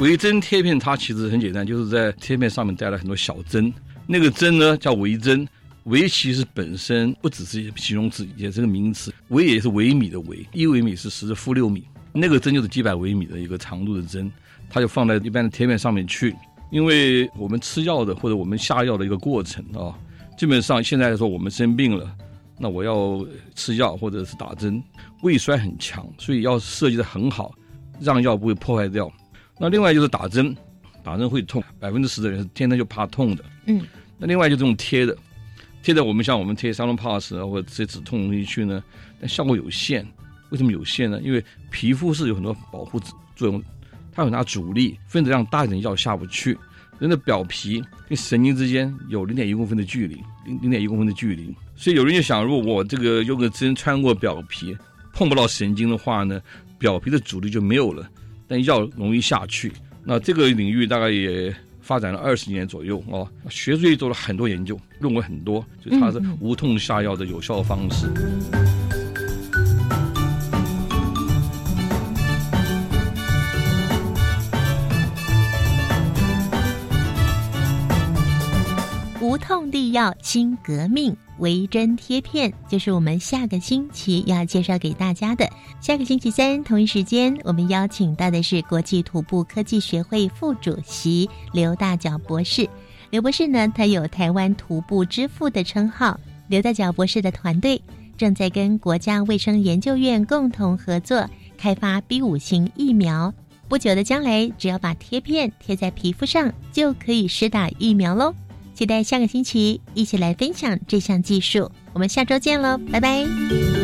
S12: 微针贴片它其实很简单，就是在贴片上面带了很多小针，那个针呢叫微针。微其实本身不只是形容词，也是个名词。微也是微米的微，一微米是十负六米，那个针就是几百微米的一个长度的针，它就放在一般的贴片上面去。因为我们吃药的或者我们下药的一个过程啊，基本上现在来说我们生病了，那我要吃药或者是打针，胃衰很强，所以要设计的很好，让药不会破坏掉。那另外就是打针，打针会痛，百分之十的人是天生就怕痛的。
S1: 嗯。
S12: 那另外就这种贴的，贴的我们像我们贴三龙 pass 啊或者这止痛东西去呢，但效果有限。为什么有限呢？因为皮肤是有很多保护作用。它有拿阻力，分子量大一点药下不去。人的表皮跟神经之间有零点一公分的距离，零零点一公分的距离。所以有人就想，如果我这个用个针穿过表皮，碰不到神经的话呢，表皮的阻力就没有了，但药容易下去。那这个领域大概也发展了二十年左右哦，学术界做了很多研究，论文很多，就它是无痛下药的有效方式。
S1: 无痛地药新革命，微针贴片就是我们下个星期要介绍给大家的。下个星期三同一时间，我们邀请到的是国际徒步科技学会副主席刘大脚博士。刘博士呢，他有台湾徒步之父的称号。刘大脚博士的团队正在跟国家卫生研究院共同合作，开发 B 五型疫苗。不久的将来，只要把贴片贴在皮肤上，就可以施打疫苗喽。期待下个星期一起来分享这项技术，我们下周见喽，拜拜。